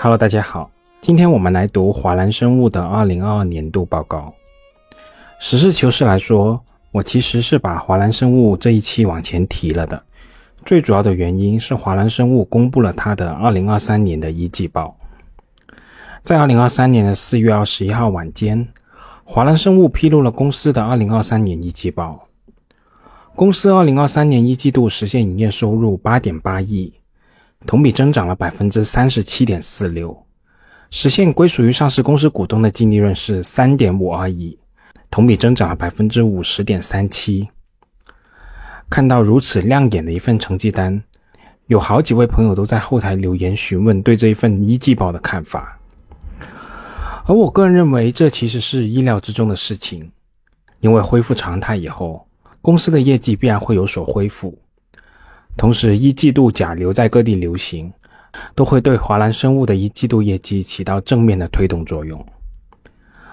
Hello，大家好，今天我们来读华兰生物的二零二二年度报告。实事求是来说，我其实是把华兰生物这一期往前提了的。最主要的原因是华兰生物公布了它的二零二三年的一季报。在二零二三年的四月二十一号晚间，华兰生物披露了公司的二零二三年一季报。公司二零二三年一季度实现营业收入八点八亿，同比增长了百分之三十七点四六，实现归属于上市公司股东的净利润是三点五二亿，同比增长了百分之五十点三七。看到如此亮眼的一份成绩单，有好几位朋友都在后台留言询问对这一份一季报的看法，而我个人认为这其实是意料之中的事情，因为恢复常态以后。公司的业绩必然会有所恢复，同时一季度甲流在各地流行，都会对华兰生物的一季度业绩起到正面的推动作用。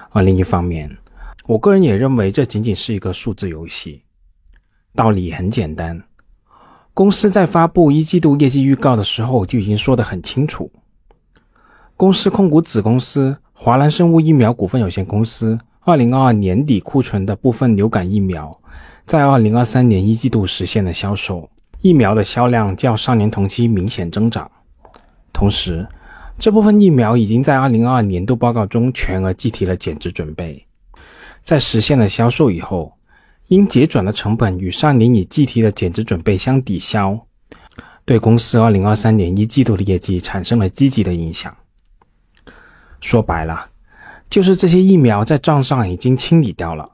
而另一方面，我个人也认为这仅仅是一个数字游戏，道理很简单。公司在发布一季度业绩预告的时候就已经说得很清楚，公司控股子公司华兰生物疫苗股份有限公司二零二二年底库存的部分流感疫苗。在二零二三年一季度实现了销售疫苗的销量较上年同期明显增长，同时这部分疫苗已经在二零二二年度报告中全额计提了减值准备，在实现了销售以后，因结转的成本与上年已计提的减值准备相抵消，对公司二零二三年一季度的业绩产生了积极的影响。说白了，就是这些疫苗在账上已经清理掉了。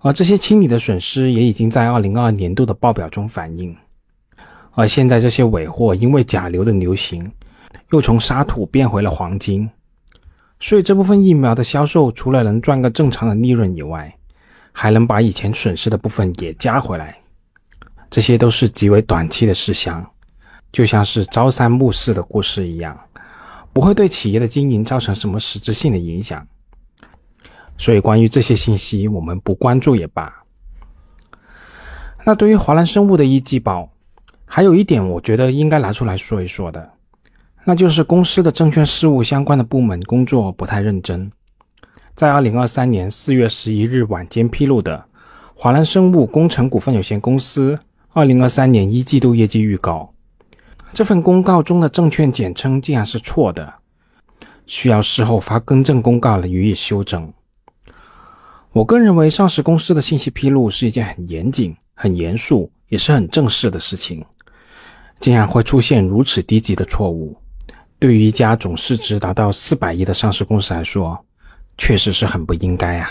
而这些清理的损失也已经在二零二二年度的报表中反映，而现在这些尾货因为甲流的流行，又从沙土变回了黄金，所以这部分疫苗的销售除了能赚个正常的利润以外，还能把以前损失的部分也加回来，这些都是极为短期的事项，就像是朝三暮四的故事一样，不会对企业的经营造成什么实质性的影响。所以，关于这些信息，我们不关注也罢。那对于华兰生物的一季报，还有一点，我觉得应该拿出来说一说的，那就是公司的证券事务相关的部门工作不太认真。在二零二三年四月十一日晚间披露的华兰生物工程股份有限公司二零二三年一季度业绩预告，这份公告中的证券简称竟然是错的，需要事后发更正公告来予以修正。我个人认为，上市公司的信息披露是一件很严谨、很严肃，也是很正式的事情。竟然会出现如此低级的错误，对于一家总市值达到四百亿的上市公司来说，确实是很不应该啊。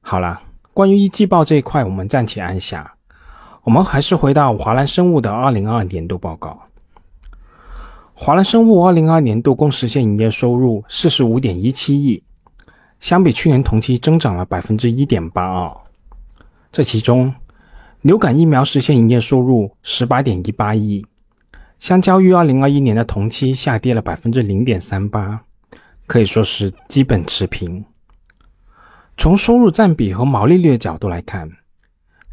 好了，关于一季报这一块，我们暂且按下。我们还是回到华兰生物的二零二二年度报告。华兰生物二零二二年度共实现营业收入四十五点一七亿。相比去年同期增长了百分之一点八二，这其中流感疫苗实现营业收入十八点一八亿，相较于二零二一年的同期下跌了百分之零点三八，可以说是基本持平。从收入占比和毛利率的角度来看，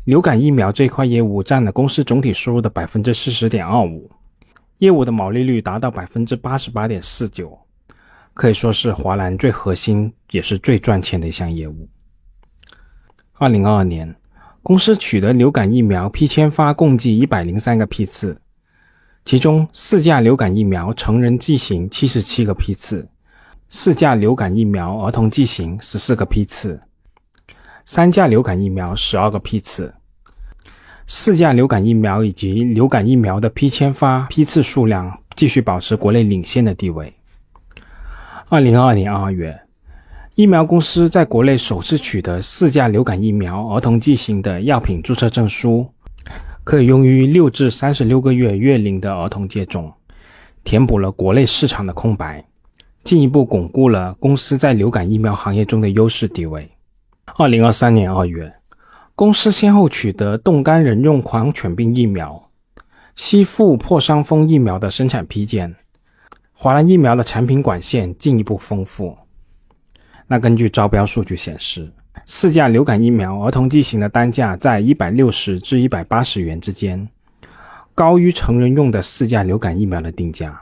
流感疫苗这块业务占了公司总体收入的百分之四十点二五，业务的毛利率达到百分之八十八点四九。可以说是华兰最核心也是最赚钱的一项业务。二零二二年，公司取得流感疫苗批签发共计一百零三个批次，其中四价流感疫苗成人剂型七十七个批次，四价流感疫苗儿童剂型十四个批次，三价流感疫苗十二个批次，四价流感疫苗以及流感疫苗的批签发批次数量继续保持国内领先的地位。二零二二年二月，疫苗公司在国内首次取得四价流感疫苗儿童剂型的药品注册证书，可以用于六至三十六个月月龄的儿童接种，填补了国内市场的空白，进一步巩固了公司在流感疫苗行业中的优势地位。二零二三年二月，公司先后取得冻干人用狂犬病疫苗、吸附破伤风疫苗的生产批件。华兰疫苗的产品管线进一步丰富。那根据招标数据显示，四价流感疫苗儿童剂型的单价在一百六十至一百八十元之间，高于成人用的四价流感疫苗的定价。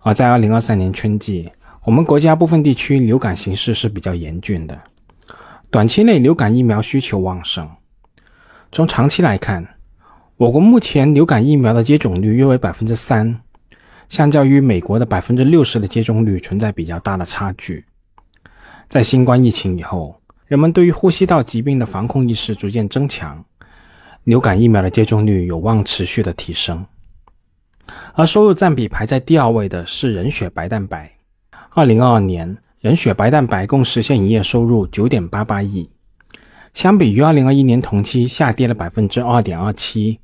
而在2023年春季，我们国家部分地区流感形势是比较严峻的，短期内流感疫苗需求旺盛。从长期来看，我国目前流感疫苗的接种率约为百分之三，相较于美国的百分之六十的接种率存在比较大的差距。在新冠疫情以后，人们对于呼吸道疾病的防控意识逐渐增强，流感疫苗的接种率有望持续的提升。而收入占比排在第二位的是人血白蛋白。二零二二年，人血白蛋白共实现营业收入九点八八亿，相比于二零二一年同期下跌了百分之二点二七，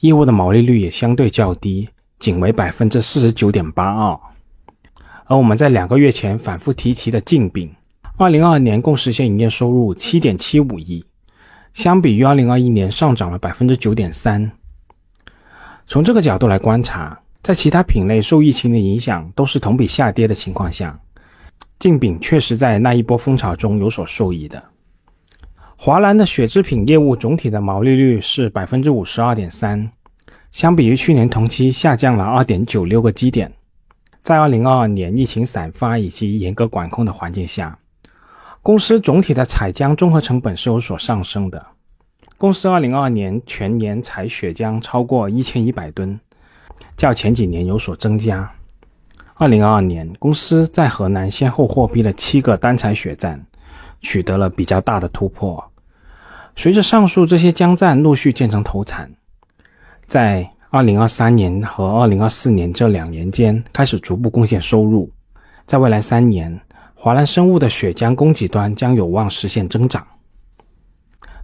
业务的毛利率也相对较低，仅为百分之四十九点八二。而我们在两个月前反复提及的净饼，二零二二年共实现营业收入七点七五亿，相比于二零二一年上涨了百分之九点三。从这个角度来观察，在其他品类受疫情的影响都是同比下跌的情况下，净饼确实在那一波风潮中有所受益的。华兰的血制品业务总体的毛利率是百分之五十二点三，相比于去年同期下降了二点九六个基点。在二零二二年疫情散发以及严格管控的环境下，公司总体的采浆综合成本是有所上升的。公司二零二二年全年采血浆超过一千一百吨，较前几年有所增加。二零二二年，公司在河南先后获批了七个单采血站，取得了比较大的突破。随着上述这些浆站陆续建成投产，在二零二三年和二零二四年这两年间开始逐步贡献收入。在未来三年，华兰生物的血浆供给端将有望实现增长。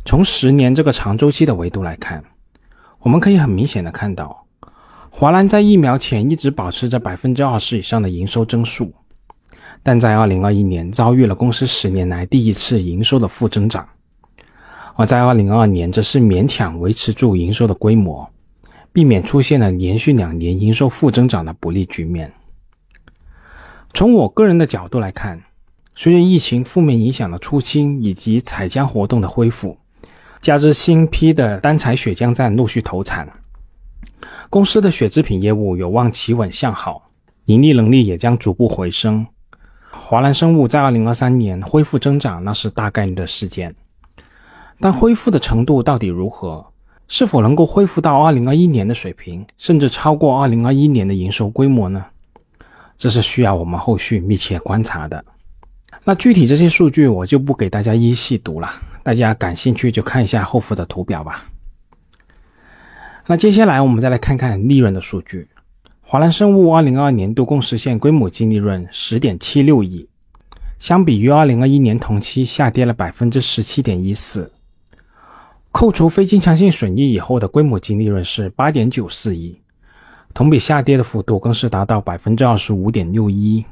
从十年这个长周期的维度来看，我们可以很明显的看到，华兰在疫苗前一直保持着百分之二十以上的营收增速，但在二零二一年遭遇了公司十年来第一次营收的负增长，而在二零二二年则是勉强维持住营收的规模，避免出现了连续两年营收负增长的不利局面。从我个人的角度来看，随着疫情负面影响的出清以及采浆活动的恢复。加之新批的单采血浆站陆续投产，公司的血制品业务有望企稳向好，盈利能力也将逐步回升。华兰生物在二零二三年恢复增长，那是大概率的事件。但恢复的程度到底如何？是否能够恢复到二零二一年的水平，甚至超过二零二一年的营收规模呢？这是需要我们后续密切观察的。那具体这些数据我就不给大家一一细读了。大家感兴趣就看一下后附的图表吧。那接下来我们再来看看利润的数据。华兰生物二零二二年度共实现规模净利润十点七六亿，相比于二零二一年同期下跌了百分之十七点一四。扣除非经常性损益以后的规模净利润是八点九四亿，同比下跌的幅度更是达到百分之二十五点六一。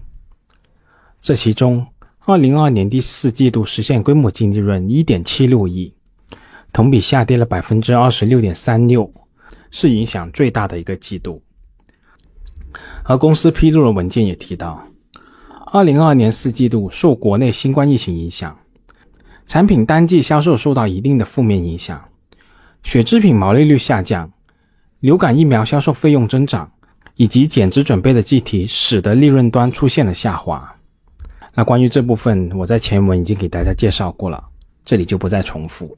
这其中，二零二二年第四季度实现规模净利润一点七六亿，同比下跌了百分之二十六点三六，是影响最大的一个季度。而公司披露的文件也提到，二零二二年四季度受国内新冠疫情影响，产品单季销售受到一定的负面影响，血制品毛利率下降，流感疫苗销售费用增长，以及减值准备的计提，使得利润端出现了下滑。那关于这部分，我在前文已经给大家介绍过了，这里就不再重复。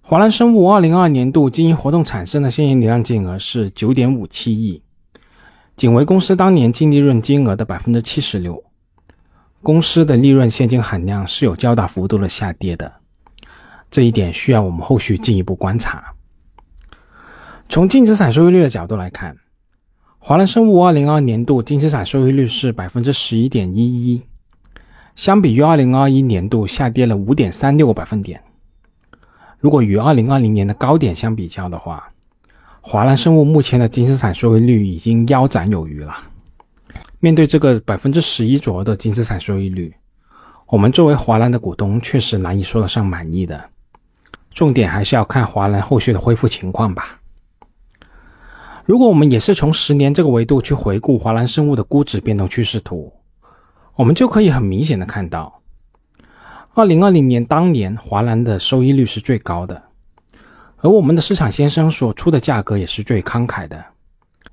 华兰生物二零二二年度经营活动产生的现金流量净额是九点五七亿，仅为公司当年净利润金额的百分之七十六。公司的利润现金含量是有较大幅度的下跌的，这一点需要我们后续进一步观察。从净资产收益率的角度来看。华兰生物二零二二年度净资产收益率是百分之十一点一一，相比于二零二一年度下跌了五点三六个百分点。如果与二零二零年的高点相比较的话，华兰生物目前的净资产收益率已经腰斩有余了。面对这个百分之十一左右的净资产收益率，我们作为华兰的股东确实难以说得上满意的。重点还是要看华兰后续的恢复情况吧。如果我们也是从十年这个维度去回顾华兰生物的估值变动趋势图，我们就可以很明显的看到，二零二零年当年华兰的收益率是最高的，而我们的市场先生所出的价格也是最慷慨的。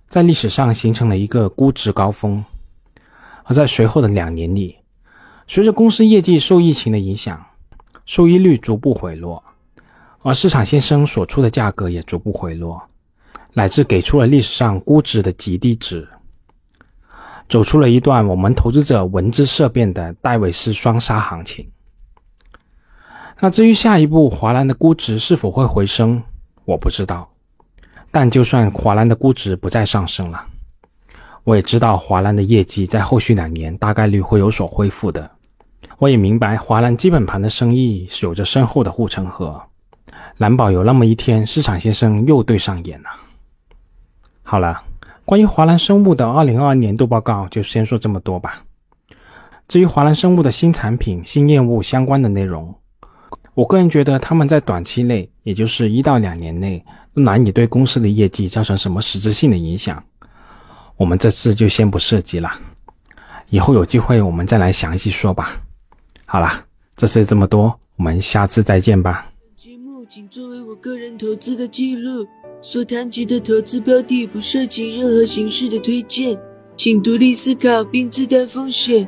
在历史上形成了一个估值高峰，而在随后的两年里，随着公司业绩受疫情的影响，收益率逐步回落，而市场先生所出的价格也逐步回落，乃至给出了历史上估值的极低值，走出了一段我们投资者闻之色变的戴维斯双杀行情。那至于下一步华兰的估值是否会回升，我不知道。但就算华兰的估值不再上升了，我也知道华兰的业绩在后续两年大概率会有所恢复的。我也明白华兰基本盘的生意是有着深厚的护城河，难保有那么一天市场先生又对上眼了。好了，关于华兰生物的二零二二年度报告就先说这么多吧。至于华兰生物的新产品、新业务相关的内容，我个人觉得他们在短期内，也就是一到两年内。都难以对公司的业绩造成什么实质性的影响，我们这次就先不涉及了，以后有机会我们再来详细说吧。好啦，这次这么多，我们下次再见吧。本节目仅作为我个人投资的记录，所谈及的投资标的不涉及任何形式的推荐，请独立思考并自担风险。